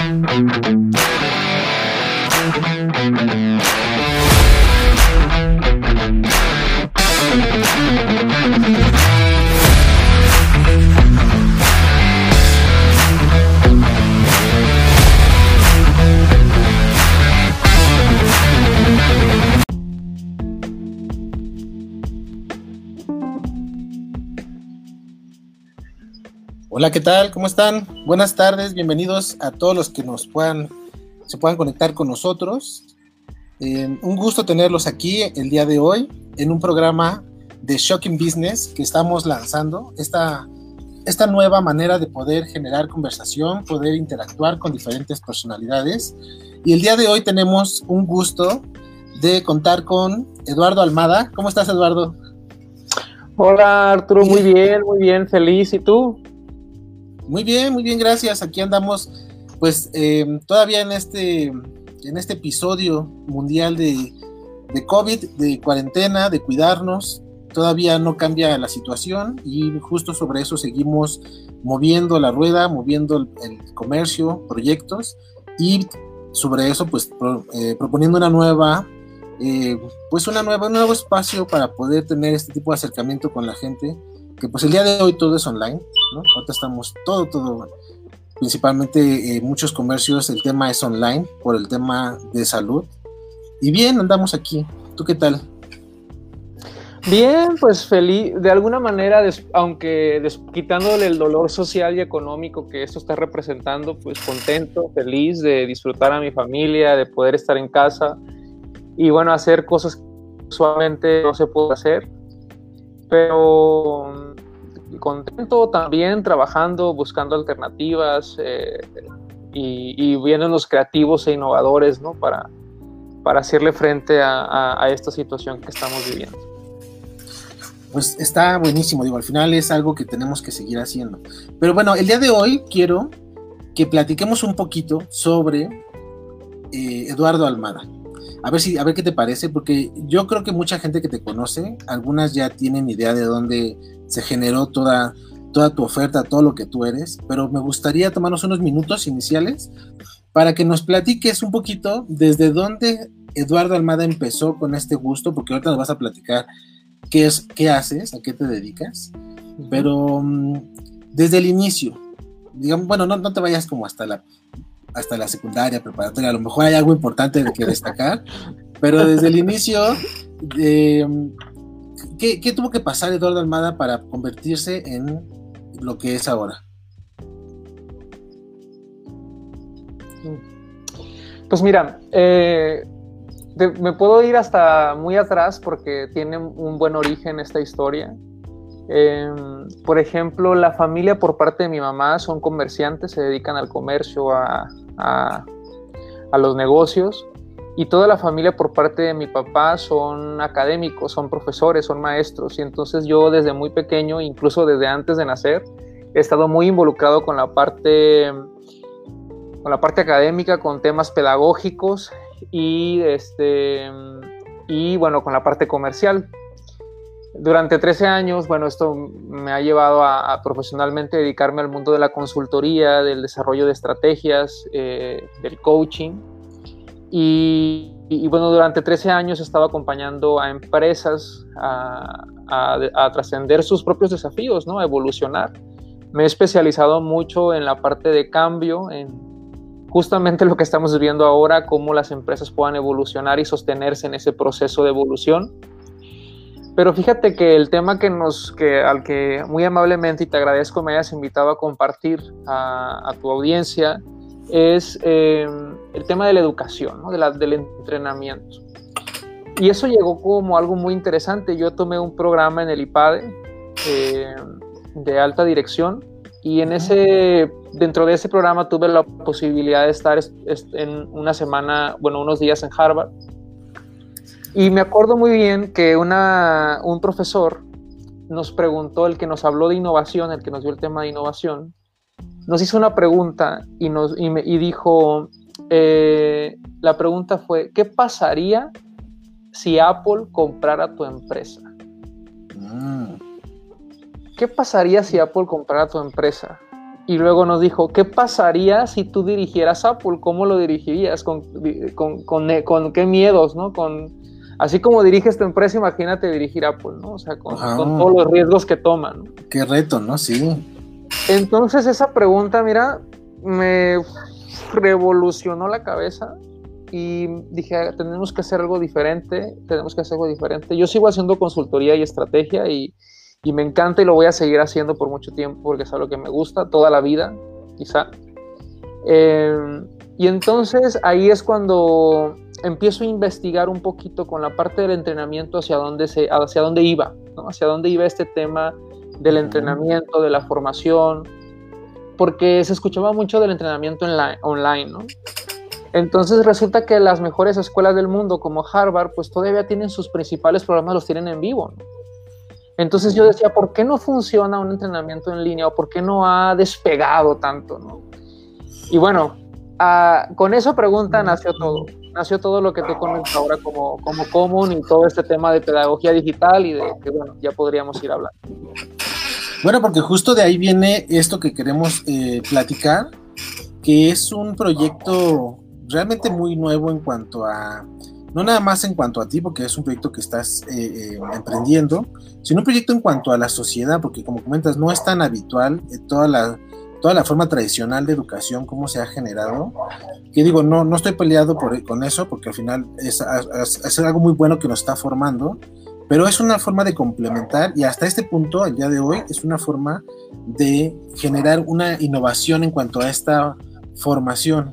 Thank you. Hola, ¿qué tal? ¿Cómo están? Buenas tardes, bienvenidos a todos los que nos puedan, se puedan conectar con nosotros. Eh, un gusto tenerlos aquí el día de hoy en un programa de Shocking Business que estamos lanzando. Esta, esta nueva manera de poder generar conversación, poder interactuar con diferentes personalidades. Y el día de hoy tenemos un gusto de contar con Eduardo Almada. ¿Cómo estás, Eduardo? Hola, Arturo, muy bien, muy bien, feliz. ¿Y tú? Muy bien, muy bien, gracias. Aquí andamos, pues eh, todavía en este, en este episodio mundial de, COVID, de cuarentena, de cuidarnos. Todavía no cambia la situación y justo sobre eso seguimos moviendo la rueda, moviendo el, comercio, proyectos y sobre eso pues eh, proponiendo una nueva eh, pues una nueva, un nuevo espacio para poder tener este tipo de acercamiento con la gente que pues el día de hoy todo es online, ¿no? Ahorita estamos todo, todo, principalmente eh, muchos comercios, el tema es online por el tema de salud. Y bien, andamos aquí. ¿Tú qué tal? Bien, pues feliz, de alguna manera, aunque quitándole el dolor social y económico que esto está representando, pues contento, feliz de disfrutar a mi familia, de poder estar en casa y bueno, hacer cosas que usualmente no se puede hacer, pero contento también trabajando, buscando alternativas eh, y, y, viendo los creativos e innovadores ¿no? para, para hacerle frente a, esta situación que estamos viviendo. Pues está buenísimo, digo, al final es algo que tenemos que seguir haciendo. Pero bueno, el día de hoy quiero que platiquemos un poquito sobre eh, Eduardo Almada. A ver si, a ver qué te parece, porque yo creo que mucha gente que te conoce, algunas ya tienen idea de dónde se generó toda, toda tu oferta, todo lo que tú eres, pero me gustaría tomarnos unos minutos iniciales para que nos platiques un poquito desde dónde Eduardo Almada empezó con este gusto, porque ahorita nos vas a platicar qué es, qué haces, a qué te dedicas, pero mm, desde el inicio, digamos, bueno, no, no te vayas como hasta la hasta la secundaria, preparatoria, a lo mejor hay algo importante que destacar, pero desde el inicio, eh, ¿qué, tuvo que pasar Eduardo Almada para convertirse en lo que es ahora? Pues mira, eh, me puedo ir hasta muy atrás porque tiene un buen origen esta historia. Em, por ejemplo, la familia por parte de mi mamá son comerciantes, se dedican al comercio, a, a los negocios y toda la familia por parte de mi papá son académicos, son profesores, son maestros y entonces yo desde muy pequeño, incluso desde antes de nacer, he estado muy involucrado con la parte con la parte académica, con temas pedagógicos y este y bueno, con la parte comercial. Durante 13 años, bueno, esto me ha llevado a, profesionalmente dedicarme al mundo de la consultoría, del desarrollo de estrategias, eh, del coaching y, bueno, durante 13 años he estado acompañando a empresas a, trascender sus propios desafíos, ¿no? a evolucionar. Me he especializado mucho en la parte de cambio, en justamente lo que estamos viviendo ahora, cómo las empresas puedan evolucionar y sostenerse en ese proceso de evolución. Pero fíjate que el tema que nos, que, al que muy amablemente y te agradezco me hayas invitado a compartir a, tu audiencia es eh, el tema de la educación, ¿no? de la, del entrenamiento. Y eso llegó como algo muy interesante. Yo tomé un programa en el IPADE eh, de alta dirección y en ese, dentro de ese programa tuve la posibilidad de estar en una semana, bueno, unos días en Harvard. Y me acuerdo muy bien que una, un profesor nos preguntó, el que nos habló de innovación, el que nos dio el tema de innovación, nos hizo una pregunta y, nos, y, me, y dijo, eh, la pregunta fue, ¿qué pasaría si Apple comprara tu empresa? Mm. ¿Qué pasaría si Apple comprara tu empresa? y luego nos dijo, ¿qué pasaría si tú dirigieras Apple? ¿Cómo lo dirigirías? ¿Con, con, con, qué miedos? ¿no? Con, así como diriges tu empresa, imagínate dirigir Apple, ¿no? O sea, con, todos los riesgos que toman. Qué reto, ¿no? Sí. Entonces esa pregunta, mira, me revolucionó la cabeza y dije, tenemos que hacer algo diferente, tenemos que hacer algo diferente. Yo sigo haciendo consultoría y estrategia y, y me encanta y lo voy a seguir haciendo por mucho tiempo porque es algo que me gusta, toda la vida, quizá. Eh, y entonces ahí es cuando empiezo a investigar un poquito con la parte del entrenamiento hacia dónde, se, hacia dónde iba, ¿no? hacia dónde iba este tema del entrenamiento, de la formación, porque se escuchaba mucho del entrenamiento online, ¿no? Entonces resulta que las mejores escuelas del mundo como Harvard, pues todavía tienen sus principales programas, los tienen en vivo, ¿no? Entonces yo decía, ¿por qué no funciona un entrenamiento en línea o por qué no ha despegado tanto, ¿no? Y bueno, ah, con esa pregunta nació todo nació todo lo que tú conoces ahora como, como común y todo este tema de pedagogía digital y de que, bueno, ya podríamos ir a hablar. Bueno, porque justo de ahí viene esto que queremos eh, platicar, que es un proyecto realmente muy nuevo en cuanto a, no nada más en cuanto a ti, porque es un proyecto que estás eh, eh, emprendiendo, sino un proyecto en cuanto a la sociedad, porque como comentas, no es tan habitual toda la toda la forma tradicional de educación, cómo se ha generado, que digo, no, no estoy peleado por, con eso, porque al final es, algo muy bueno que nos está formando, pero es una forma de complementar y hasta este punto, el día de hoy, es una forma de generar una innovación en cuanto a esta formación,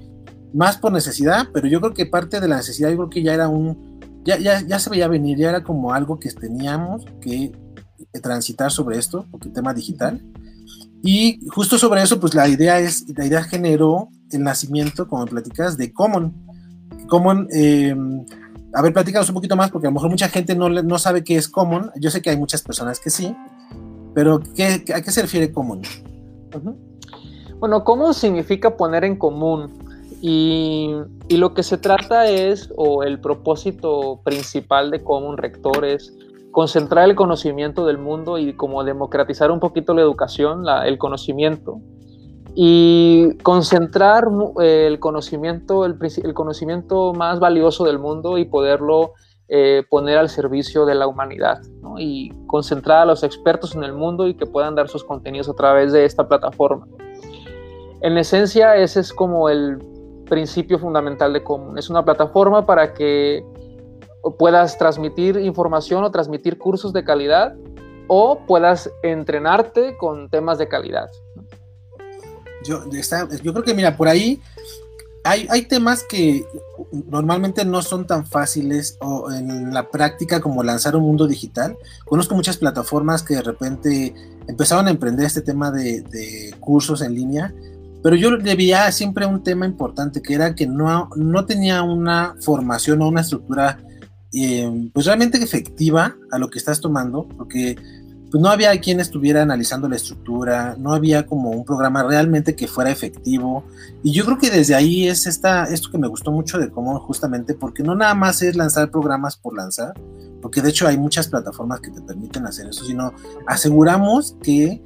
más por necesidad, pero yo creo que parte de la necesidad, yo creo que ya era un, ya, ya, ya se veía venir, ya era como algo que teníamos que transitar sobre esto, porque el tema digital, y justo sobre eso, pues la idea es, la idea generó el nacimiento, como platicas, de Common. Common, eh, a ver, platícanos un poquito más, porque a lo mejor mucha gente no, no sabe qué es Common. Yo sé que hay muchas personas que sí, pero ¿qué, ¿a qué se refiere Common? Bueno, Common significa poner en común. Y, y, lo que se trata es, o el propósito principal de Common Rector es concentrar el conocimiento del mundo y como democratizar un poquito la educación, el conocimiento y concentrar eh, el conocimiento, el, conocimiento más valioso del mundo y poderlo eh, poner al servicio de la humanidad y concentrar a los expertos en el mundo y que puedan dar sus contenidos a través de esta plataforma. En esencia, ese es como el principio fundamental de Común. Es una plataforma para que puedas transmitir información o transmitir cursos de calidad o puedas entrenarte con temas de calidad. Yo, yo creo que, mira, por ahí hay, hay, temas que normalmente no son tan fáciles o en la práctica como lanzar un mundo digital. Conozco muchas plataformas que de repente empezaron a emprender este tema de, de cursos en línea, pero yo le veía siempre un tema importante que era que no, no tenía una formación o una estructura eh, pues realmente efectiva a lo que estás tomando, porque pues no había quien estuviera analizando la estructura, no había como un programa realmente que fuera efectivo. Y yo creo que desde ahí es esta, esto que me gustó mucho de cómo justamente, porque no nada más es lanzar programas por lanzar, porque de hecho hay muchas plataformas que te permiten hacer eso, sino aseguramos que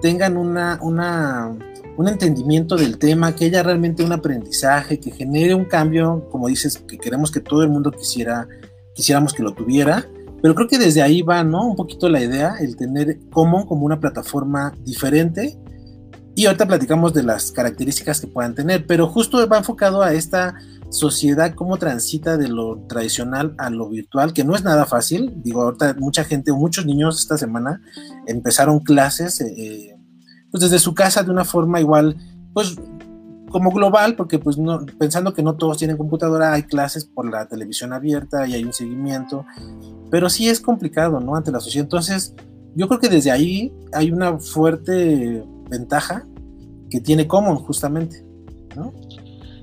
tengan una, una, un entendimiento del tema, que haya realmente un aprendizaje, que genere un cambio, como dices, que queremos que todo el mundo quisiera quisiéramos que lo tuviera, pero creo que desde ahí va, ¿no? Un poquito la idea, el tener Common como una plataforma diferente. Y ahorita platicamos de las características que puedan tener, pero justo va enfocado a esta sociedad, cómo transita de lo tradicional a lo virtual, que no es nada fácil. Digo, ahorita mucha gente muchos niños esta semana empezaron clases, eh, eh, pues desde su casa de una forma igual, pues como global, porque pues no, pensando que no todos tienen computadora, hay clases por la televisión abierta y hay un seguimiento, pero sí es complicado, ¿no? Ante la sociedad. Entonces, yo creo que desde ahí hay una fuerte ventaja que tiene Common justamente.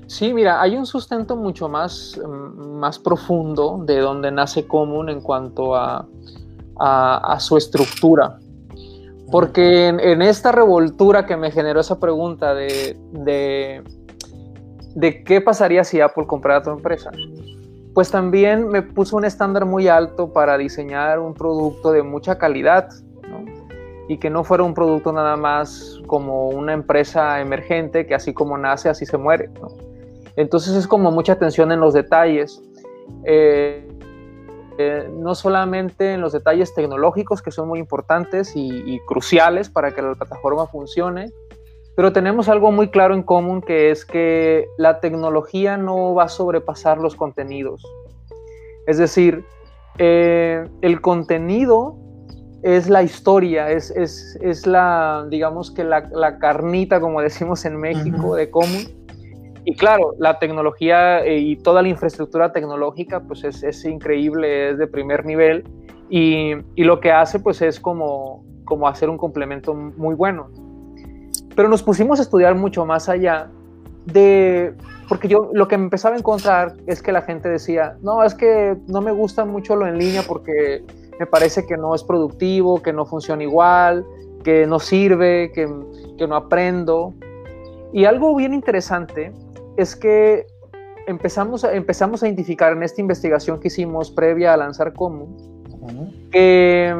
Sí, mira, hay un sustento mucho más, mm, más profundo de donde nace Common en cuanto a, a su estructura. Porque en, esta revoltura que me generó esa pregunta de, de, qué pasaría si Apple comprara tu empresa, pues también me puso un estándar muy alto para diseñar un producto de mucha calidad. y que no fuera un producto nada más como una empresa emergente que así como nace, así se muere. Entonces es como mucha atención en los detalles. Eh, eh, no solamente en los detalles tecnológicos que son muy importantes y, cruciales para que la plataforma funcione, pero tenemos algo muy claro en común que es que la tecnología no va a sobrepasar los contenidos. Es decir, eh, el contenido es la historia, es, la, digamos que la, carnita, como decimos en México, de común. Y claro, la tecnología eh, y toda la infraestructura tecnológica, pues es, increíble, es de primer nivel. Y, lo que hace, pues es como, como hacer un complemento muy bueno. Pero nos pusimos a estudiar mucho más allá de, porque yo lo que me empezaba a encontrar es que la gente decía, no, es que no me gusta mucho lo en línea porque me parece que no es productivo, que no funciona igual, que no sirve, que, que no aprendo. Y algo bien interesante es que empezamos, empezamos a identificar en esta investigación que hicimos previa a lanzar Como, que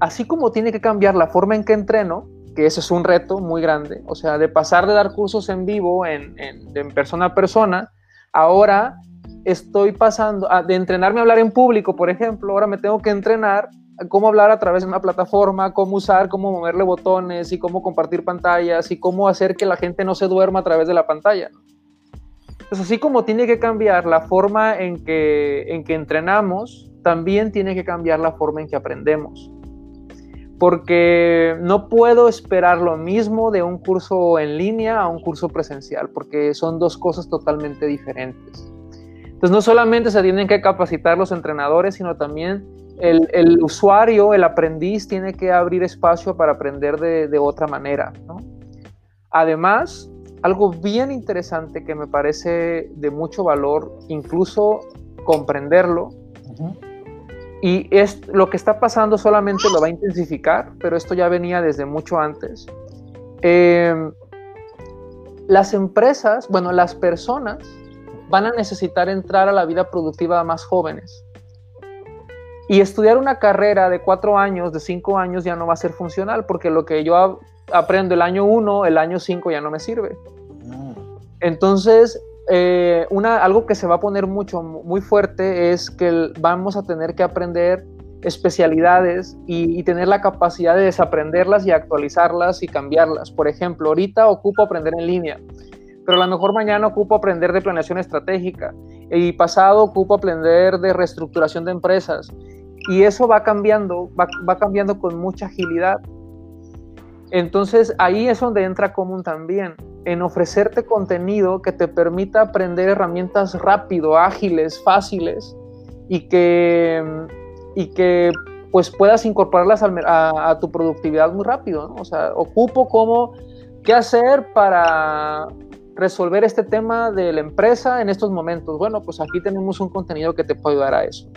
así como tiene que cambiar la forma en que entreno, que ese es un reto muy grande, o sea, de pasar de dar cursos en vivo, en, en, persona a persona, ahora estoy pasando de entrenarme a hablar en público, por ejemplo, ahora me tengo que entrenar cómo hablar a través de una plataforma, cómo usar, cómo moverle botones y cómo compartir pantallas y cómo hacer que la gente no se duerma a través de la pantalla. Pues así como tiene que cambiar la forma en que, en que entrenamos, también tiene que cambiar la forma en que aprendemos porque no puedo esperar lo mismo de un curso en línea a un curso presencial, porque son dos cosas totalmente diferentes. Entonces, no solamente se tienen que capacitar los entrenadores, sino también el, usuario, el aprendiz, tiene que abrir espacio para aprender de, otra manera. Además, algo bien interesante que me parece de mucho valor, incluso comprenderlo, y es, lo que está pasando solamente lo va a intensificar, pero esto ya venía desde mucho antes. Em, las empresas, bueno, las personas van a necesitar entrar a la vida productiva más jóvenes. Y estudiar una carrera de cuatro años, de cinco años, ya no va a ser funcional, porque lo que yo aprendo el año uno, el año cinco ya no me sirve. Mm. Entonces, eh, una, algo que se va a poner mucho, muy fuerte es que vamos a tener que aprender especialidades y, tener la capacidad de desaprenderlas y actualizarlas y cambiarlas. Por ejemplo, ahorita ocupo aprender en línea, pero a lo mejor mañana ocupo aprender de planeación estratégica y pasado ocupo aprender de reestructuración de empresas. Y eso va cambiando, va, va cambiando con mucha agilidad. Entonces ahí es donde entra común también en ofrecerte contenido que te permita aprender herramientas rápido, ágiles, fáciles y que, y que pues puedas incorporarlas a, tu productividad muy rápido. O sea, ocupo cómo, qué hacer para resolver este tema de la empresa en estos momentos. Bueno, pues aquí tenemos un contenido que te puede ayudar a eso.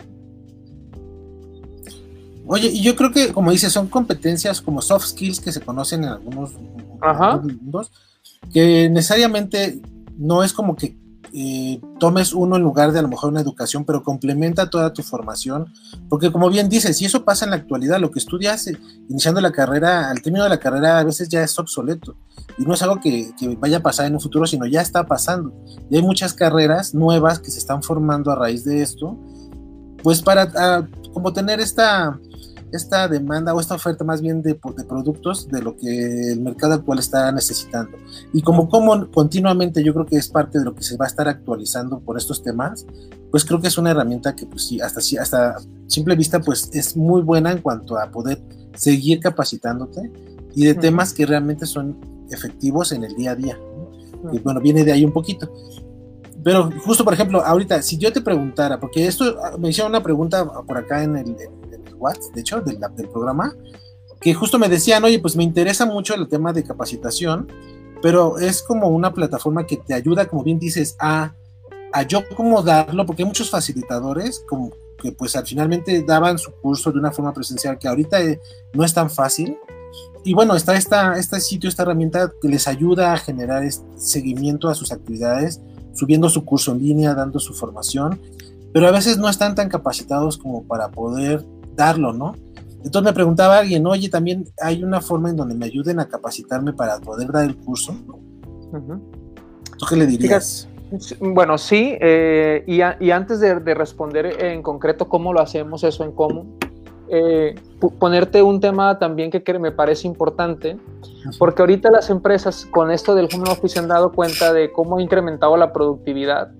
Oye, y yo creo que, como dices, son competencias como soft skills que se conocen en algunos, mundos, que necesariamente no es como que eh, tomes uno en lugar de a lo mejor una educación, pero complementa toda tu formación, porque como bien dices, si eso pasa en la actualidad, lo que estudias eh, iniciando la carrera, al término de la carrera a veces ya es obsoleto, y no es algo que, vaya a pasar en un futuro, sino ya está pasando, y hay muchas carreras nuevas que se están formando a raíz de esto, pues para ah, como tener esta esta demanda o esta oferta más bien de, productos de lo que el mercado actual está necesitando. Y como, como continuamente yo creo que es parte de lo que se va a estar actualizando por estos temas, pues creo que es una herramienta que pues sí, hasta, hasta simple vista pues es muy buena en cuanto a poder seguir capacitándote y de temas que realmente son efectivos en el día a día. Y bueno, viene de ahí un poquito. Pero justo, por ejemplo, ahorita, si yo te preguntara, porque esto ah, me hicieron una pregunta por acá en el, de hecho, del, del programa, que justo me decían, oye, pues me interesa mucho el tema de capacitación, pero es como una plataforma que te ayuda, como bien dices, a, a yo cómo darlo, porque hay muchos facilitadores como que pues al finalmente daban su curso de una forma presencial que ahorita eh, no es tan fácil. Y bueno, está esta, este sitio, esta herramienta que les ayuda a generar este seguimiento a sus actividades, subiendo su curso en línea, dando su formación, pero a veces no están tan capacitados como para poder darlo, ¿no? Entonces me preguntaba alguien, oye, también hay una forma en donde me ayuden a capacitarme para poder dar el curso. ¿Tú qué le dirías? Bueno, sí, eh, y, antes de, responder en concreto cómo lo hacemos eso en común, eh, ponerte un tema también que, me parece importante, porque ahorita las empresas con esto del home office se han dado cuenta de cómo ha incrementado la productividad.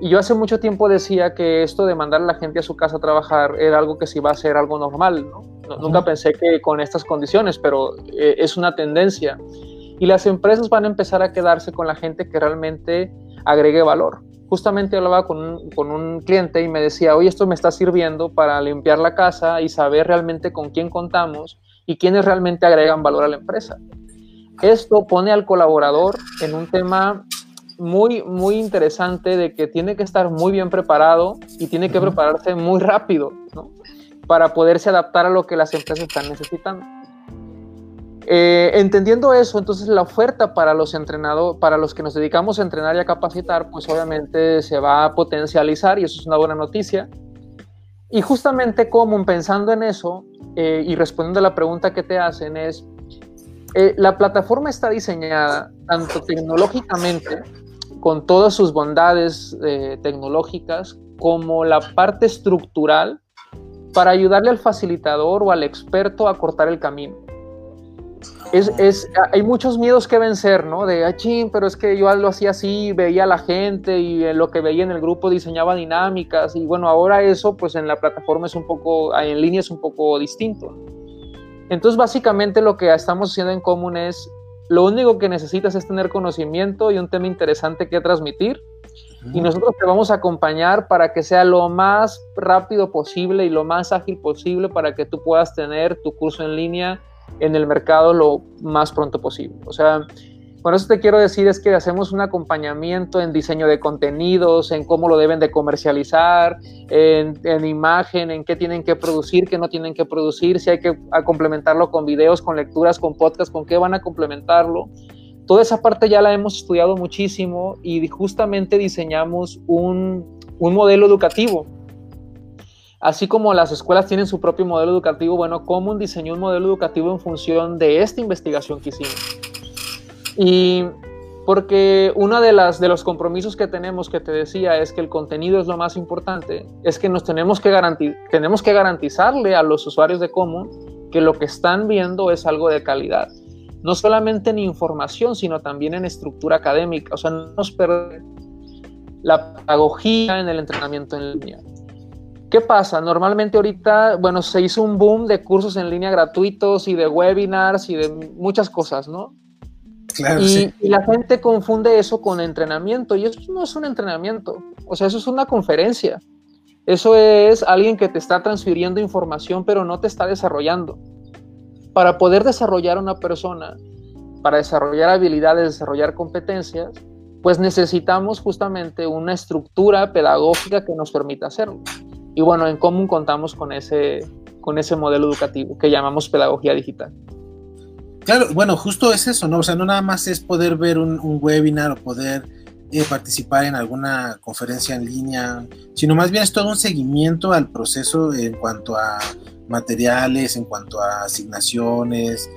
Y yo hace mucho tiempo decía que esto de mandar a la gente a su casa a trabajar era algo que se iba a ser algo normal, ¿no? Nunca pensé que con estas condiciones, pero eh, es una tendencia. Y las empresas van a empezar a quedarse con la gente que realmente agregue valor. Justamente hablaba con un, con un cliente y me decía, oye, esto me está sirviendo para limpiar la casa y saber realmente con quién contamos y quiénes realmente agregan valor a la empresa. Esto pone al colaborador en un tema muy, muy interesante de que tiene que estar muy bien preparado y tiene que prepararse muy rápido, ¿no? Para poderse adaptar a lo que las empresas están necesitando. Eh, entendiendo eso, entonces la oferta para los entrenadores, para los que nos dedicamos a entrenar y a capacitar, pues obviamente se va a potencializar y eso es una buena noticia. Y justamente como pensando en eso eh, y respondiendo a la pregunta que te hacen es, eh, la plataforma está diseñada tanto tecnológicamente, con todas sus bondades tecnológicas, como la parte estructural para ayudarle al facilitador o al experto a cortar el camino es, hay muchos miedos que vencer, ¿no? De, ah, pero es que yo lo hacía así, veía a la gente y lo que veía en el grupo diseñaba dinámicas y bueno, ahora eso pues en la plataforma es un poco, en línea es un poco distinto. Entonces básicamente lo que estamos haciendo en común es, lo único que necesitas es tener conocimiento y un tema interesante que transmitir y nosotros te vamos a acompañar para que sea lo más rápido posible y lo más ágil posible para que tú puedas tener tu curso en línea en el mercado lo más pronto posible. O sea, con eso te quiero decir es que hacemos un acompañamiento en diseño de contenidos, en cómo lo deben de comercializar, en, imagen, en qué tienen que producir, qué no tienen que producir, si hay que complementarlo con videos, con lecturas, con podcast, con qué van a complementarlo. Toda esa parte ya la hemos estudiado muchísimo y justamente diseñamos un, un modelo educativo Así como las escuelas tienen su propio modelo educativo, bueno, Common diseñó un modelo educativo en función de esta investigación que hicimos. Y porque uno de, las, de los compromisos que tenemos, que te decía, es que el contenido es lo más importante, es que nos tenemos que, tenemos que garantizarle a los usuarios de Common que lo que están viendo es algo de calidad. No solamente en información, sino también en estructura académica. O sea, no nos perdemos la pedagogía en el entrenamiento en línea. ¿Qué pasa? Normalmente ahorita, bueno, se hizo un boom de cursos en línea gratuitos y de webinars y de muchas cosas, ¿no? Claro, y, sí. y, la gente confunde eso con entrenamiento y eso no es un entrenamiento, o sea, eso es una conferencia. Eso es alguien que te está transfiriendo información pero no te está desarrollando. Para poder desarrollar una persona, para desarrollar habilidades, desarrollar competencias, pues necesitamos justamente una estructura pedagógica que nos permita hacerlo. Y bueno, en común contamos con ese, con ese modelo educativo que llamamos pedagogía digital. Claro, bueno, justo es eso, ¿no? O sea, no nada más es poder ver un, webinar o poder eh, participar en alguna conferencia en línea, sino más bien es todo un seguimiento al proceso en cuanto a materiales, en cuanto a asignaciones,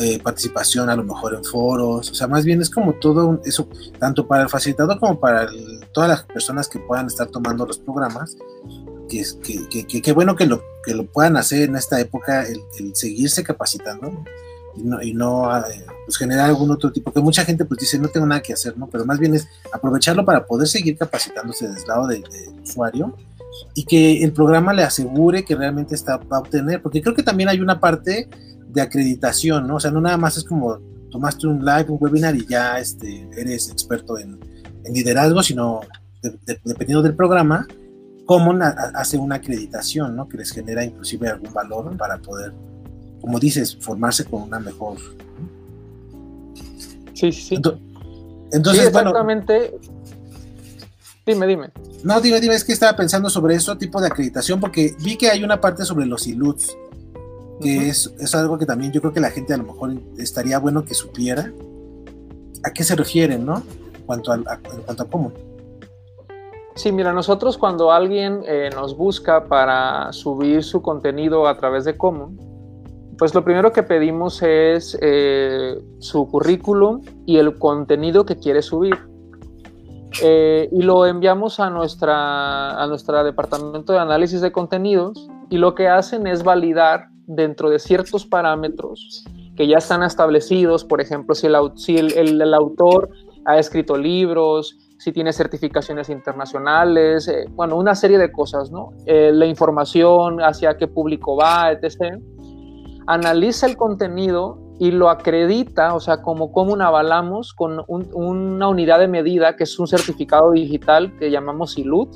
eh, participación a lo mejor en foros, o sea, más bien es como todo eso, tanto para el facilitador como para todas las personas que puedan estar tomando los programas, que, que, que, bueno que lo, que lo puedan hacer en esta época, el, seguirse capacitando y no, y no eh, pues generar algún otro tipo, que mucha gente pues dice no tengo nada que hacer, ¿no? Pero más bien es aprovecharlo para poder seguir capacitándose desde el lado del usuario y que el programa le asegure que realmente está, va a obtener, porque creo que también hay una parte de acreditación, ¿no? O sea, no nada más es como tomaste un live, un webinar y ya este, eres experto en, en liderazgo, sino dependiendo del programa, cómo hace una acreditación, ¿no? Que les genera inclusive algún valor para poder, como dices, formarse con una mejor. Sí, sí, sí. Entonces, exactamente. dime, dime. No, dime, dime, es que estaba pensando sobre eso, tipo de acreditación, porque vi que hay una parte sobre los ILUTs, que es, es, algo que también yo creo que la gente a lo mejor estaría bueno que supiera a qué se refieren, ¿no? En cuanto a, en cuanto a cómo. Sí, mira, nosotros cuando alguien eh, nos busca para subir su contenido a través de Common, pues lo primero que pedimos es eh, su currículum y el contenido que quiere subir. Eh, y lo enviamos a nuestra, a nuestro departamento de análisis de contenidos y lo que hacen es validar dentro de ciertos parámetros que ya están establecidos, por ejemplo, si el, si el autor ha escrito libros, si tiene certificaciones internacionales, eh, bueno, una serie de cosas, ¿no? Eh, la información hacia qué público va, etc. Analiza el contenido y lo acredita, o sea, como, como una avalamos con una unidad de medida que es un certificado digital que llamamos ILUT.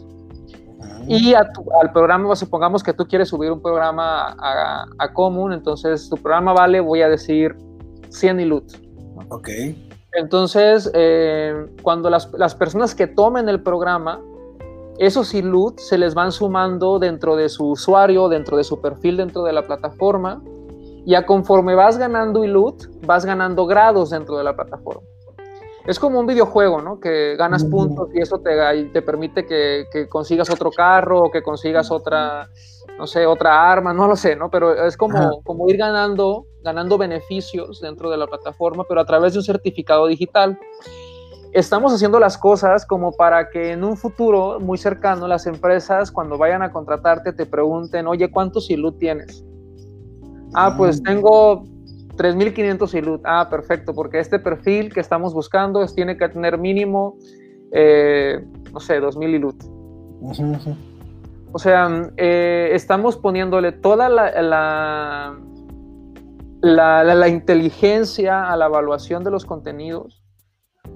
Y al programa, supongamos que tú quieres subir un programa a, a común, entonces tu programa vale, voy a decir 100 ILUT. Ok. Entonces, eh, cuando las, personas que tomen el programa, esos ILUT se les van sumando dentro de su usuario, dentro de su perfil, dentro de la plataforma, y a conforme vas ganando ILUT, vas ganando grados dentro de la plataforma. Es como un videojuego, ¿no? Que ganas puntos y eso te, te permite que, que, consigas otro carro o que consigas otra, no sé, otra arma, no lo sé, ¿no? Pero es como, como ir ganando ganando beneficios dentro de la plataforma, pero a través de un certificado digital. Estamos haciendo las cosas como para que en un futuro muy cercano las empresas cuando vayan a contratarte te pregunten, oye, ¿cuántos ILUT tienes? Ah, pues mm. tengo 3.500 ILUT. Ah, perfecto, porque este perfil que estamos buscando es, tiene que tener mínimo, eh, no sé, 2.000 ILUT. O sea, eh, estamos poniéndole toda la, la, inteligencia a la evaluación de los contenidos,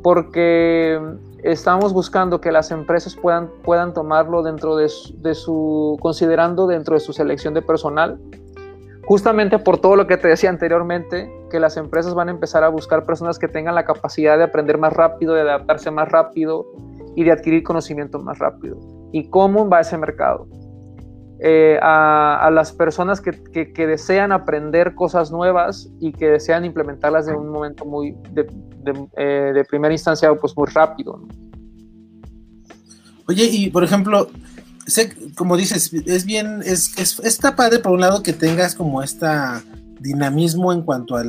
porque estamos buscando que las empresas puedan, puedan tomarlo dentro de su, considerando dentro de su selección de personal, justamente por todo lo que te decía anteriormente, que las empresas van a empezar a buscar personas que tengan la capacidad de aprender más rápido, de adaptarse más rápido y de adquirir conocimiento más rápido. ¿Y cómo va ese mercado? Eh, a, las personas que, desean aprender cosas nuevas y que desean implementarlas de un momento muy de, eh, primera instancia pues muy rápido. Oye, y por ejemplo, sé, como dices, es bien, es, es, está padre por un lado que tengas como esta dinamismo en cuanto a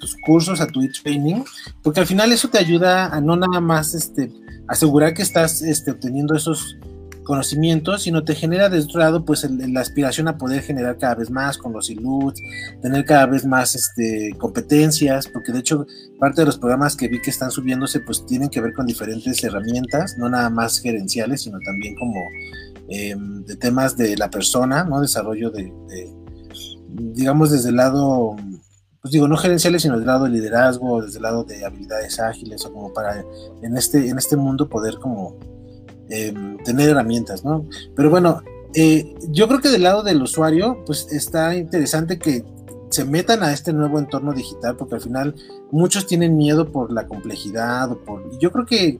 tus cursos, a tu training, porque al final eso te ayuda a no nada más este, asegurar que estás este, obteniendo esos conocimiento, sino te genera de otro lado pues la aspiración a poder generar cada vez más con los ILUTs, tener cada vez más este, competencias, porque de hecho parte de los programas que vi que están subiéndose pues tienen que ver con diferentes herramientas, no nada más gerenciales, sino también como em, de temas de la persona, ¿no? Desarrollo de, digamos desde el lado pues digo, no gerenciales, sino del lado de liderazgo, desde el lado de habilidades ágiles, o como para en este, en este mundo poder como Em, tener herramientas, ¿no? Pero bueno, eh, yo creo que del lado del usuario, pues está interesante que se metan a este nuevo entorno digital, porque al final muchos tienen miedo por la complejidad, o por, yo creo que,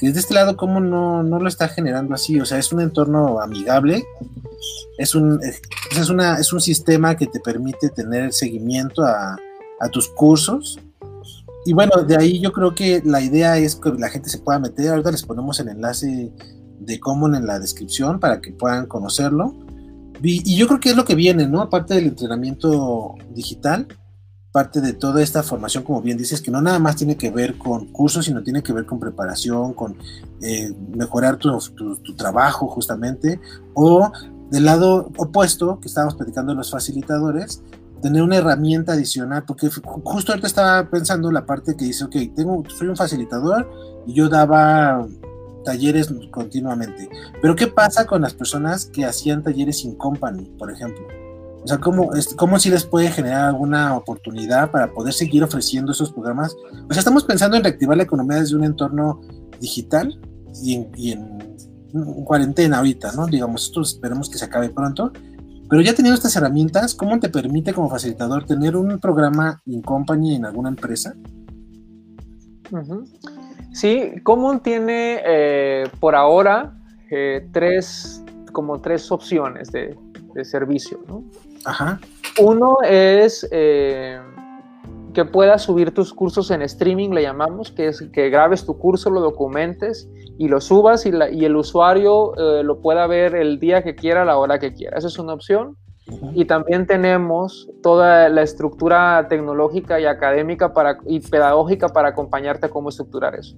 que desde este lado, ¿cómo no, no, lo está generando así? O sea, es un entorno amigable, es un, es, una, es un sistema que te permite tener seguimiento a, a tus cursos, y bueno, de ahí yo creo que la idea es que la gente se pueda meter. Ahorita les ponemos el enlace de Common en la descripción para que puedan conocerlo. Y, yo creo que es lo que viene, ¿no? Aparte del entrenamiento digital, parte de toda esta formación, como bien dices, que no nada más tiene que ver con cursos, sino tiene que ver con preparación, con eh, mejorar tu, trabajo justamente, o del lado opuesto, que estábamos platicando los facilitadores, tener una herramienta adicional, porque justo ahorita estaba pensando en la parte que dice, ok, tengo, soy un facilitador y yo daba talleres continuamente, pero ¿qué pasa con las personas que hacían talleres sin company, por ejemplo? O sea, ¿cómo, ¿cómo si les puede generar alguna oportunidad para poder seguir ofreciendo esos programas? O sea, estamos pensando en reactivar la economía desde un entorno digital y en, cuarentena ahorita, ¿no? Digamos, esperemos que se acabe pronto, pero ya teniendo estas herramientas, ¿cómo te permite como facilitador tener un programa in company en alguna empresa? Sí, Common tiene eh, por ahora eh, tres, como tres opciones de, servicio, ¿no? Ajá. Uno es eh, que puedas subir tus cursos en streaming, le llamamos, que es que grabes tu curso, lo documentes y lo subas y, y el usuario eh, lo pueda ver el día que quiera, la hora que quiera. Esa es una opción. Y también tenemos toda la estructura tecnológica y académica para, y pedagógica para acompañarte a cómo estructurar eso.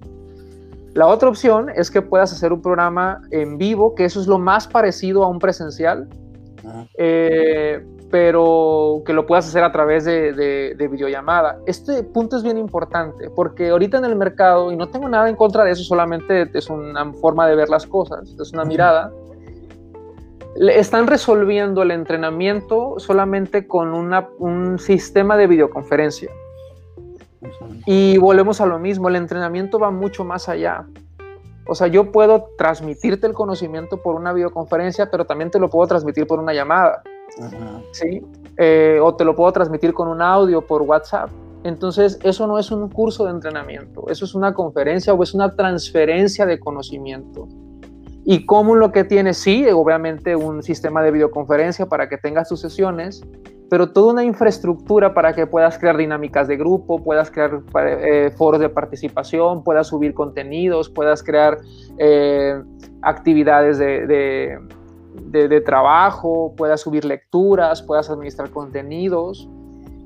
La otra opción es que puedas hacer un programa en vivo, que eso es lo más parecido a un presencial, eh, pero que lo puedas hacer a través de, videollamada. Este punto es bien importante porque ahorita en el mercado, y no tengo nada en contra de eso, solamente es una forma de ver las cosas, es una mirada, están resolviendo el entrenamiento solamente con un sistema de videoconferencia. Y volvemos a lo mismo, el entrenamiento va mucho más allá. O sea, yo puedo transmitirte el conocimiento por una videoconferencia, pero también te lo puedo transmitir por una llamada. ¿Sí? Eh, o te lo puedo transmitir con un audio por WhatsApp. Entonces, eso no es un curso de entrenamiento, eso es una conferencia o es una transferencia de conocimiento. Y como lo que tiene, sí, obviamente un sistema de videoconferencia para que tengas tus sesiones, pero toda una infraestructura para que puedas crear dinámicas de grupo, puedas crear eh, foros de participación, puedas subir contenidos, puedas crear eh, actividades de, de, trabajo, puedas subir lecturas, puedas administrar contenidos,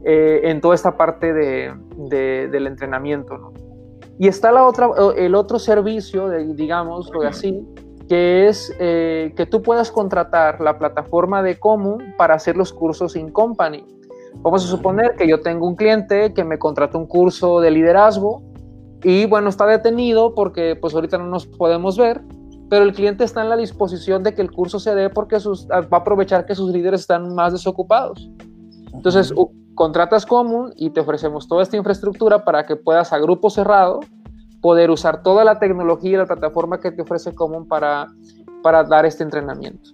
eh, en toda esta parte del entrenamiento. Y está la otra, el otro servicio, digamos, lo así, que es eh, que tú puedas contratar la plataforma de Común para hacer los cursos in company. Vamos a suponer que yo tengo un cliente que me contrata un curso de liderazgo y bueno, está detenido porque pues ahorita no nos podemos ver, pero el cliente está en la disposición de que el curso se dé porque sus, va a aprovechar que sus líderes están más desocupados. Entonces, contratas Común y te ofrecemos toda esta infraestructura para que puedas a grupo cerrado poder usar toda la tecnología y la plataforma que te ofrece Común para, para dar este entrenamiento.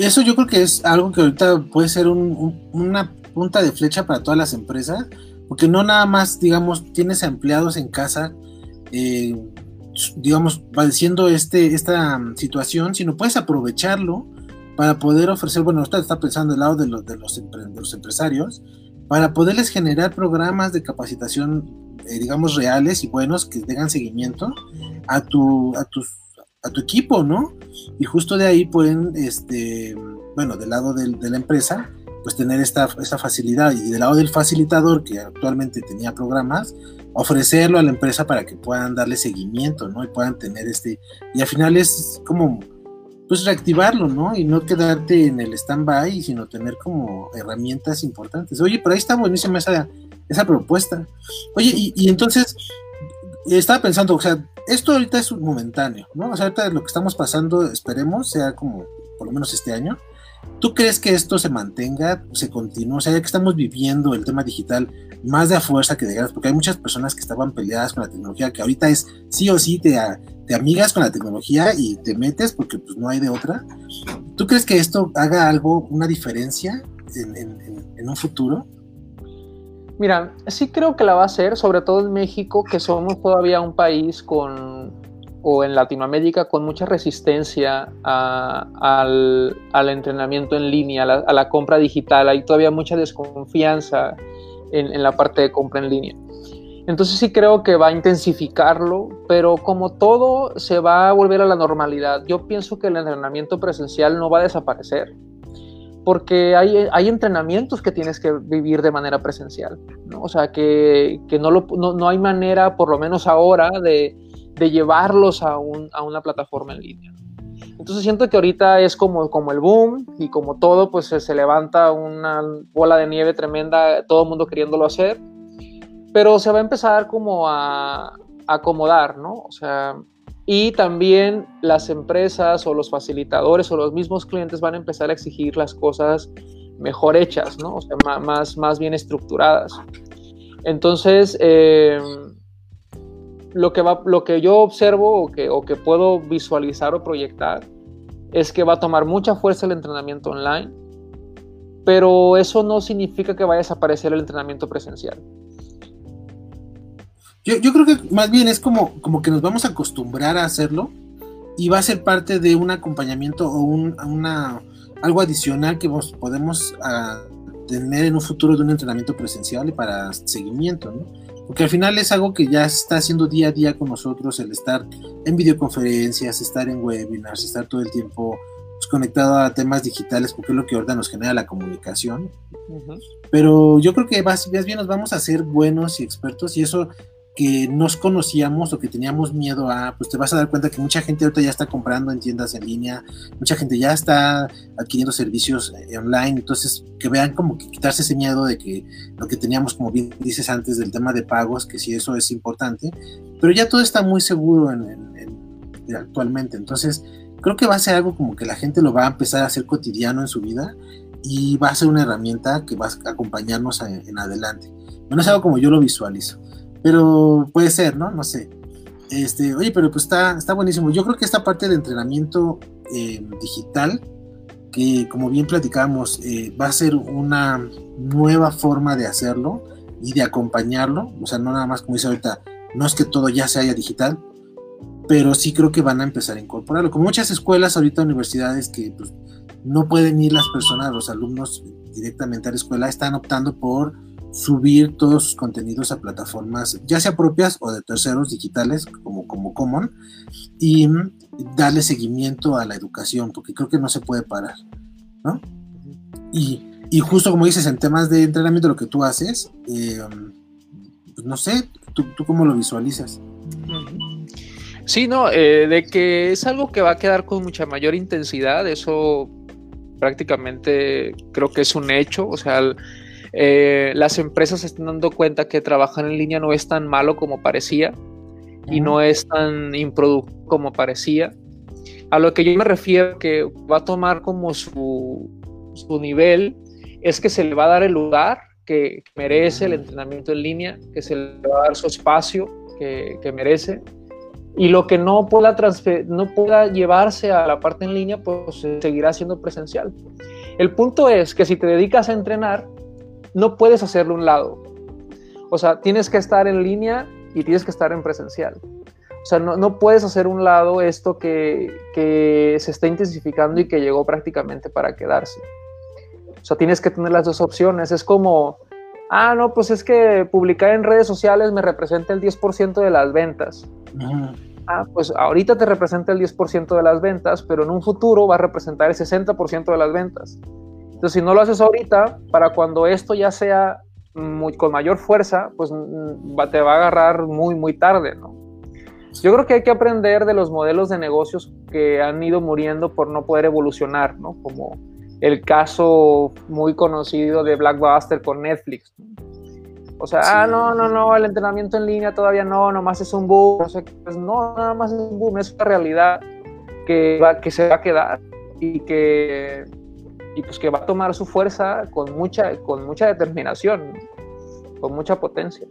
eso yo creo que es algo que ahorita puede ser una punta de flecha para todas las empresas, porque no nada más, digamos, tienes empleados en casa, eh, digamos, padeciendo este, esta situación, sino puedes aprovecharlo para poder ofrecer, bueno, usted está pensando del lado de los, de los empresarios, para poderles generar programas de capacitación eh, digamos, reales y buenos que tengan seguimiento a tu, a, tus, a tu equipo, ¿no? Y justo de ahí pueden, este, bueno, del lado de la empresa, pues tener esta, esta facilidad y del lado del facilitador que actualmente tenía programas, ofrecerlo a la empresa para que puedan darle seguimiento, ¿no? Y puedan tener este, y al final es como, pues reactivarlo, ¿no? Y no quedarte en el stand-by, sino tener como herramientas importantes. Oye, pero ahí está buenísima esa, esa propuesta. Oye, y, entonces estaba pensando, o sea, esto ahorita es momentáneo, ¿no? O sea, ahorita lo que estamos pasando, esperemos, sea como por lo menos este año. ¿Tú crees que esto se mantenga, se continúe? O sea, ya que estamos viviendo el tema digital más de a fuerza que de ganas, porque hay muchas personas que estaban peleadas con la tecnología, que ahorita es sí o sí te, te amigas con la tecnología y te metes porque pues no hay de otra. ¿Tú crees que esto haga algo, una diferencia en un futuro? Mira, sí creo que la va a hacer, sobre todo en México, que somos todavía un país con, o en Latinoamérica, con mucha resistencia al, entrenamiento en línea, a la, compra digital. Hay todavía mucha desconfianza en, la parte de compra en línea. Entonces sí creo que va a intensificarlo, pero como todo se va a volver a la normalidad, yo pienso que el entrenamiento presencial no va a desaparecer porque hay, hay, entrenamientos que tienes que vivir de manera presencial, ¿no? O sea, que, que no, lo, no, no, hay manera, por lo menos ahora, de, de llevarlos a, un, a, una plataforma en línea. Entonces siento que ahorita es como, como el boom y como todo, pues se, se levanta una bola de nieve tremenda, todo el mundo queriéndolo hacer, pero se va a empezar como a, a acomodar, ¿no? O sea, y también las empresas o los facilitadores o los mismos clientes van a empezar a exigir las cosas mejor hechas, ¿no? O sea, más, más bien estructuradas. Entonces, eh, lo, que va, lo que yo observo o que, o que puedo visualizar o proyectar es que va a tomar mucha fuerza el entrenamiento online, pero eso no significa que vaya a desaparecer el entrenamiento presencial. Yo, creo que más bien es como, como que nos vamos a acostumbrar a hacerlo y va a ser parte de un acompañamiento o un, una, algo adicional que podemos ah, tener en un futuro de un entrenamiento presencial y para seguimiento, ¿no? Porque al final es algo que ya está haciendo día a día con nosotros, el estar en videoconferencias, estar en webinars, estar todo el tiempo pues, conectado a temas digitales, porque es lo que ahorita nos genera la comunicación. Pero yo creo que más bien nos vamos a ser buenos y expertos y eso que nos conocíamos o que teníamos miedo a, pues te vas a dar cuenta que mucha gente ahorita ya está comprando en tiendas en línea, mucha gente ya está adquiriendo servicios eh, online, entonces que vean como que quitarse ese miedo de que lo que teníamos, como bien dices antes, del tema de pagos, que sí eso es importante, pero ya todo está muy seguro actualmente, entonces creo que va a ser algo como que la gente lo va a empezar a hacer cotidiano en su vida y va a ser una herramienta que va a acompañarnos en adelante. Bueno, es algo como yo lo visualizo. Pero puede ser, ¿no? No sé. Este, oye, pero pues está, está buenísimo. Yo creo que esta parte de entrenamiento eh, digital, que como bien platicamos, eh, va a ser una nueva forma de hacerlo y de acompañarlo. O sea, no nada más como dice ahorita, no es que todo ya se haya digital, pero sí creo que van a empezar a incorporarlo. Como muchas escuelas, ahorita universidades que pues, no pueden ir las personas, los alumnos directamente a la escuela, están optando por subir todos sus contenidos a plataformas, ya sea propias o de terceros digitales, como, como Common, y darle seguimiento a la educación, porque creo que no se puede parar, ¿no? Y, justo como dices, en temas de entrenamiento, lo que tú haces, eh, pues no sé, ¿tú, ¿tú, cómo lo visualizas? Sí, no, eh, de que es algo que va a quedar con mucha mayor intensidad, eso prácticamente creo que es un hecho, o sea, eh, las empresas se están dando cuenta que trabajar en línea no es tan malo como parecía y no es tan improductivo como parecía. A lo que yo me refiero que va a tomar como su, su nivel es que se le va a dar el lugar que merece el entrenamiento en línea, que se le va a dar su espacio que, que merece. Y lo que no pueda, no pueda llevarse a la parte en línea, pues seguirá siendo presencial. El punto es que si te dedicas a entrenar, no puedes hacerlo un lado. O sea, tienes que estar en línea y tienes que estar en presencial. O sea, no, puedes hacer un lado esto que, se está intensificando y que llegó prácticamente para quedarse. O sea, tienes que tener las dos opciones. Es como, ah, no, pues es que publicar en redes sociales me representa el 10% de las ventas. Ah, pues ahorita te representa el 10% de las ventas, pero en un futuro va a representar el 60% de las ventas. Entonces, si no lo haces ahorita, para cuando esto ya sea muy, con mayor fuerza, pues mm, te va a agarrar muy, muy tarde, ¿no? Yo creo que hay que aprender de los modelos de negocios que han ido muriendo por no poder evolucionar, ¿no? Como el caso muy conocido de Blackbuster con Netflix. O sea, ah, no, no, no, el entrenamiento en línea todavía no, nomás es un boom. No, sé, pues no, nada más es un boom, es una realidad que, va, que se va a quedar y que y pues que va a tomar su fuerza con mucha, con mucha determinación, con mucha potencia.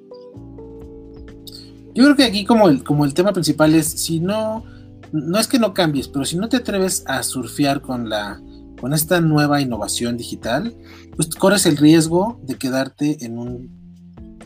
Yo creo que aquí como el, como el tema principal es, si no, no es que no cambies, pero si no te atreves a surfear con la con esta nueva innovación digital, pues corres el riesgo de quedarte en un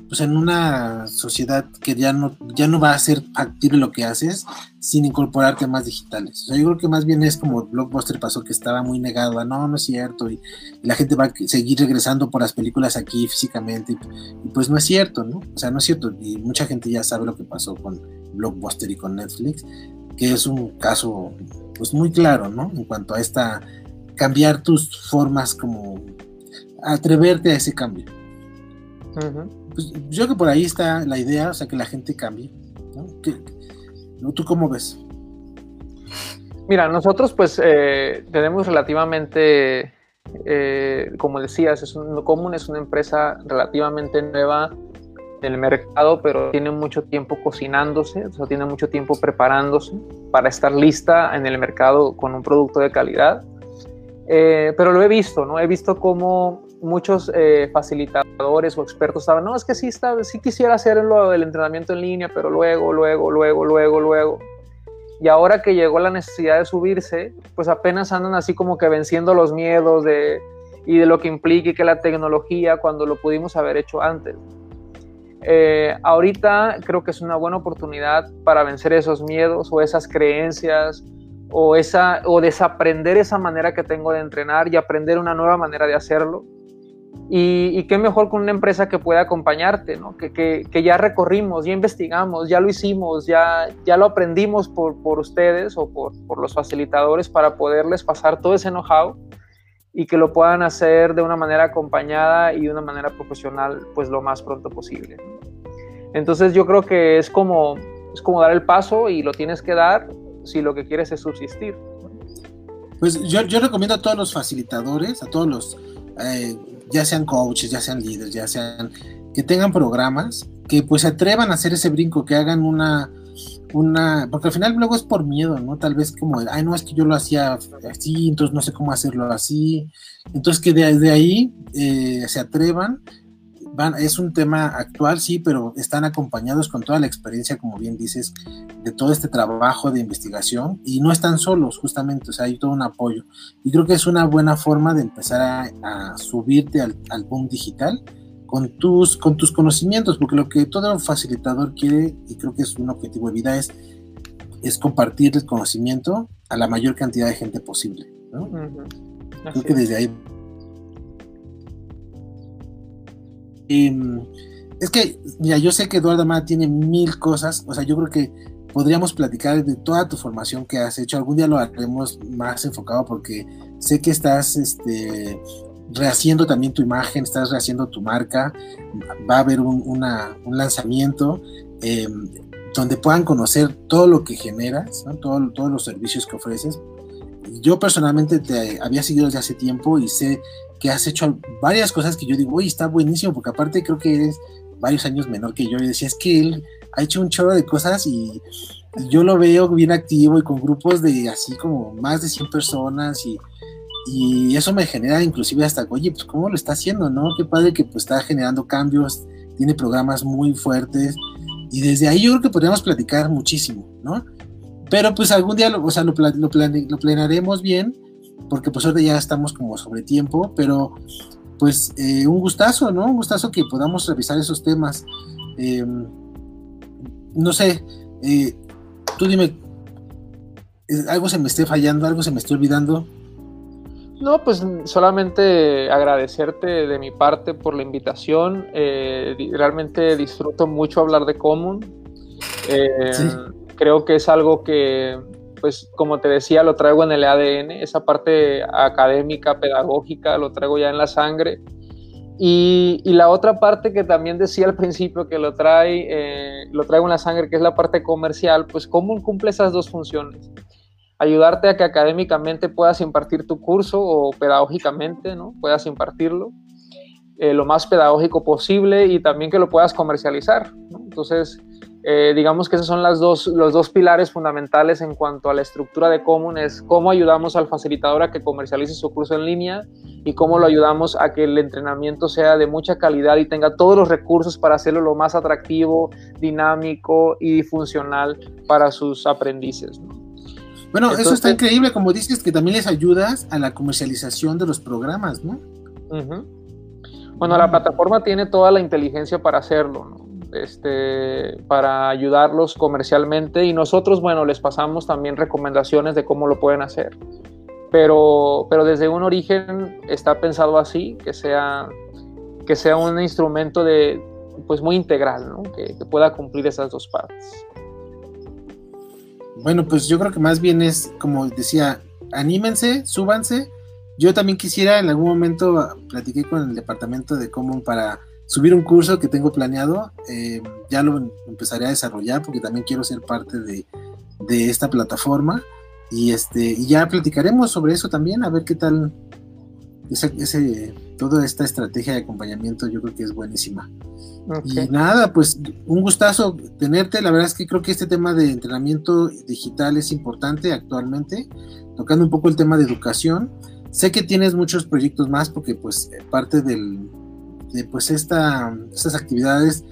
pues en una sociedad que ya no, ya no va a ser factible lo que haces sin incorporar temas digitales. O sea, yo creo que más bien es como Blockbuster pasó, que estaba muy negado a no, no es cierto, y, la gente va a seguir regresando por las películas aquí físicamente, y, pues no es cierto, ¿no? O sea, no es cierto, y mucha gente ya sabe lo que pasó con Blockbuster y con Netflix, que es un caso pues muy claro, ¿no? En cuanto a esta, cambiar tus formas como atreverte a ese cambio. Pues, yo creo que por ahí está la idea, o sea, que la gente cambie. ¿no? ¿Tú cómo ves? Mira, nosotros pues eh, tenemos relativamente, eh, como decías, es un, Común es una empresa relativamente nueva en el mercado, pero tiene mucho tiempo cocinándose, o sea, tiene mucho tiempo preparándose para estar lista en el mercado con un producto de calidad. Eh, pero lo he visto, ¿no? He visto cómo muchos eh, facilitadores o expertos saben, no, es que sí, está, sí quisiera hacer lo del entrenamiento en línea, pero luego, luego, luego, luego, luego. Y ahora que llegó la necesidad de subirse, pues apenas andan así como que venciendo los miedos de, y de lo que implique que la tecnología cuando lo pudimos haber hecho antes. Eh, ahorita creo que es una buena oportunidad para vencer esos miedos o esas creencias o, esa, o desaprender esa manera que tengo de entrenar y aprender una nueva manera de hacerlo Y, qué mejor con una empresa que pueda acompañarte, ¿no? que, que, que, ya recorrimos, ya investigamos, ya lo hicimos, ya, ya lo aprendimos por, por ustedes o por, por, los facilitadores para poderles pasar todo ese know-how y que lo puedan hacer de una manera acompañada y de una manera profesional pues lo más pronto posible. Entonces yo creo que es como, es como dar el paso y lo tienes que dar si lo que quieres es subsistir. Pues yo, yo recomiendo a todos los facilitadores, a todos los... Eh, ya sean coaches, ya sean líderes, ya sean que tengan programas, que pues se atrevan a hacer ese brinco, que hagan una, una, porque al final luego es por miedo, ¿no? Tal vez como, ay, no, es que yo lo hacía así, entonces no sé cómo hacerlo así. Entonces que de, ahí eh, se atrevan es un tema actual, sí, pero están acompañados con toda la experiencia, como bien dices, de todo este trabajo de investigación y no están solos, justamente, o sea, hay todo un apoyo. Y creo que es una buena forma de empezar a, subirte al, boom digital con tus, con tus conocimientos, porque lo que todo facilitador quiere, y creo que es un objetivo de vida, es, es compartir el conocimiento a la mayor cantidad de gente posible. Creo que desde ahí es que, mira, yo sé que Eduardo Amada tiene mil cosas, o sea, yo creo que podríamos platicar de toda tu formación que has hecho. Algún día lo haremos más enfocado porque sé que estás este, rehaciendo también tu imagen, estás rehaciendo tu marca. Va a haber un, lanzamiento em, donde puedan conocer todo lo que generas, todos los servicios que ofreces. Yo personalmente te había seguido desde hace tiempo y sé que has hecho varias cosas que yo digo, uy, está buenísimo, porque aparte creo que eres varios años menor que yo y decía, es que él ha hecho un chorro de cosas y, yo lo veo bien activo y con grupos de así como más de 100 personas y, y eso me genera inclusive hasta, oye, pues cómo lo está haciendo, ¿no? Qué padre que pues está generando cambios, tiene programas muy fuertes y desde ahí yo creo que podríamos platicar muchísimo, ¿no? Pero pues algún día, o sea, lo, lo, lo planearemos bien porque pues ahora ya estamos como sobre tiempo, pero pues eh, un gustazo, ¿no? Un gustazo que podamos revisar esos temas. Em, no sé, eh, tú dime, algo se me esté fallando, algo se me esté olvidando. No, pues solamente agradecerte de mi parte por la invitación. Eh, realmente disfruto mucho hablar de Common. Creo que es algo que pues como te decía, lo traigo en el ADN, esa parte académica, pedagógica, lo traigo ya en la sangre. Y, la otra parte que también decía al principio que lo, trae, eh, lo traigo en la sangre, que es la parte comercial, pues cómo cumple esas dos funciones. Ayudarte a que académicamente puedas impartir tu curso o pedagógicamente, ¿no? Puedas impartirlo eh, lo más pedagógico posible y también que lo puedas comercializar. Entonces, eh, digamos que esos son las dos, los dos pilares fundamentales en cuanto a la estructura de Common, es cómo ayudamos al facilitador a que comercialice su curso en línea y cómo lo ayudamos a que el entrenamiento sea de mucha calidad y tenga todos los recursos para hacerlo lo más atractivo, dinámico y funcional para sus aprendices. Bueno, eso está increíble, como dices, que también les ayudas a la comercialización de los programas, ¿no? Bueno, la plataforma tiene toda la inteligencia para hacerlo, ¿no? Este, para ayudarlos comercialmente y nosotros, bueno, les pasamos también recomendaciones de cómo lo pueden hacer. Pero, pero desde un origen está pensado así, que sea, que sea un instrumento de, pues muy integral, ¿no? que, pueda cumplir esas dos partes. Bueno, pues yo creo que más bien es, como decía, anímense, súbanse. Yo también quisiera en algún momento platiqué con el departamento de Common para subir un curso que tengo planeado. Eh, ya lo empezaré a desarrollar porque también quiero ser parte de, esta plataforma. Y, este, y ya platicaremos sobre eso también, a ver qué tal ese, toda esta estrategia de acompañamiento. Yo creo que es buenísima. Y nada, pues un gustazo tenerte. La verdad es que creo que este tema de entrenamiento digital es importante actualmente, tocando un poco el tema de educación. Sé que tienes muchos proyectos más porque pues parte del, pues esta, estas actividades,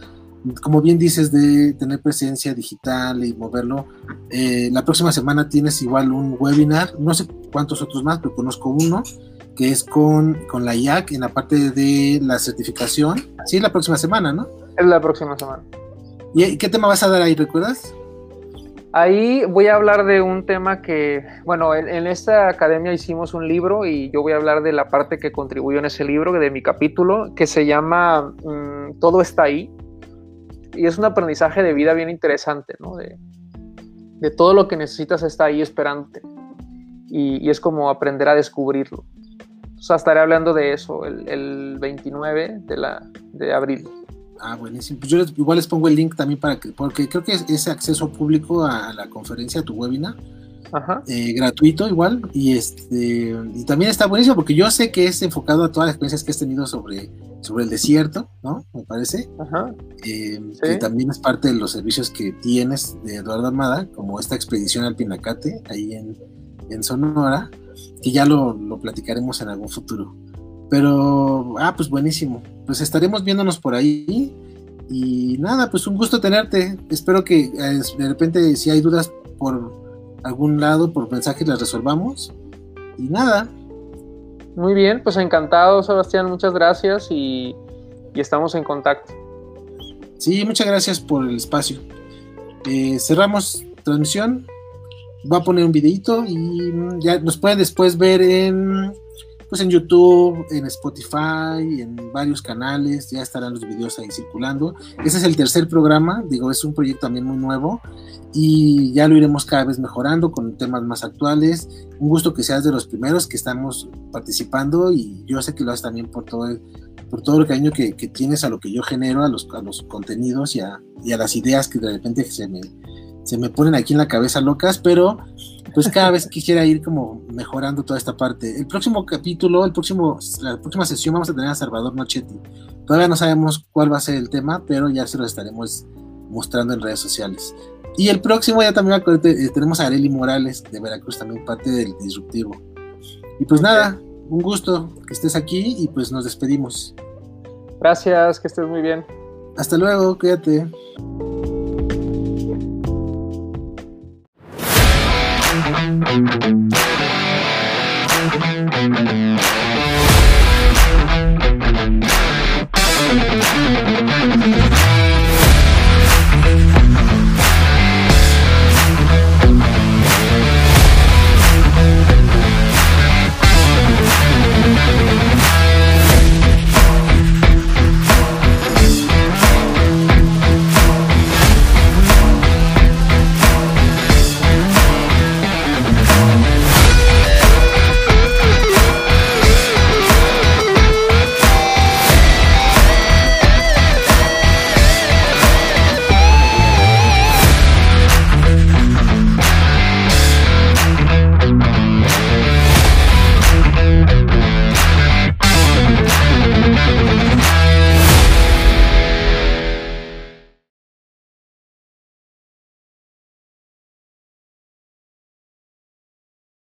como bien dices, de tener presencia digital y moverlo. Eh, la próxima semana tienes igual un webinar, no sé cuántos otros más, pero conozco uno, que es con, con la IAC en la parte de la certificación. Sí, la próxima semana, ¿no? Es la próxima semana. ¿Y qué tema vas a dar ahí, recuerdas? Ahí voy a hablar de un tema que, bueno, en, esta academia hicimos un libro y yo voy a hablar de la parte que contribuyó en ese libro, de mi capítulo, que se llama mm, Todo está ahí. Y es un aprendizaje de vida bien interesante, ¿no? De, todo lo que necesitas está ahí esperándote. Y, es como aprender a descubrirlo. O sea, estaré hablando de eso el, el 29 de, la, de abril. Ah, buenísimo. Pues yo igual les pongo el link también para que, porque creo que es, ese acceso público a, la conferencia, a tu webinar. Eh, gratuito igual y este y también está buenísimo porque yo sé que es enfocado a todas las experiencias que has tenido sobre, sobre el desierto, ¿no? Me parece. Ajá. Eh, que también es parte de los servicios que tienes de Eduardo Armada, como esta expedición al Pinacate, ahí en, en Sonora, que ya lo, lo platicaremos en algún futuro. Pero, ah, pues buenísimo. Pues estaremos viéndonos por ahí. Y nada, pues un gusto tenerte. Espero que eh, de repente si hay dudas por algún lado, por mensaje, las resolvamos. Y nada. Muy bien, pues encantado, Sebastián. Muchas gracias y, y estamos en contacto. Sí, muchas gracias por el espacio. Eh, cerramos transmisión. Va a poner un videito y ya nos pueden después ver en pues en YouTube, en Spotify, en varios canales, ya estarán los videos ahí circulando. Ese es el tercer programa, digo, es un proyecto también muy nuevo y ya lo iremos cada vez mejorando con temas más actuales. Un gusto que seas de los primeros que estamos participando y yo sé que lo haces también por todo el, por todo el cariño que, tienes a lo que yo genero, a los, a los contenidos y a, y a las ideas que de repente se me, se me ponen aquí en la cabeza locas, pero pues cada vez quisiera ir como mejorando toda esta parte. El próximo capítulo, el próximo, la próxima sesión vamos a tener a Salvador Nochetti. Todavía no sabemos cuál va a ser el tema, pero ya se lo estaremos mostrando en redes sociales. Y el próximo ya también eh, tenemos a Areli Morales de Veracruz, también parte del disruptivo. Y pues nada, un gusto que estés aquí y pues nos despedimos. Gracias, que estés muy bien. Hasta luego, cuídate.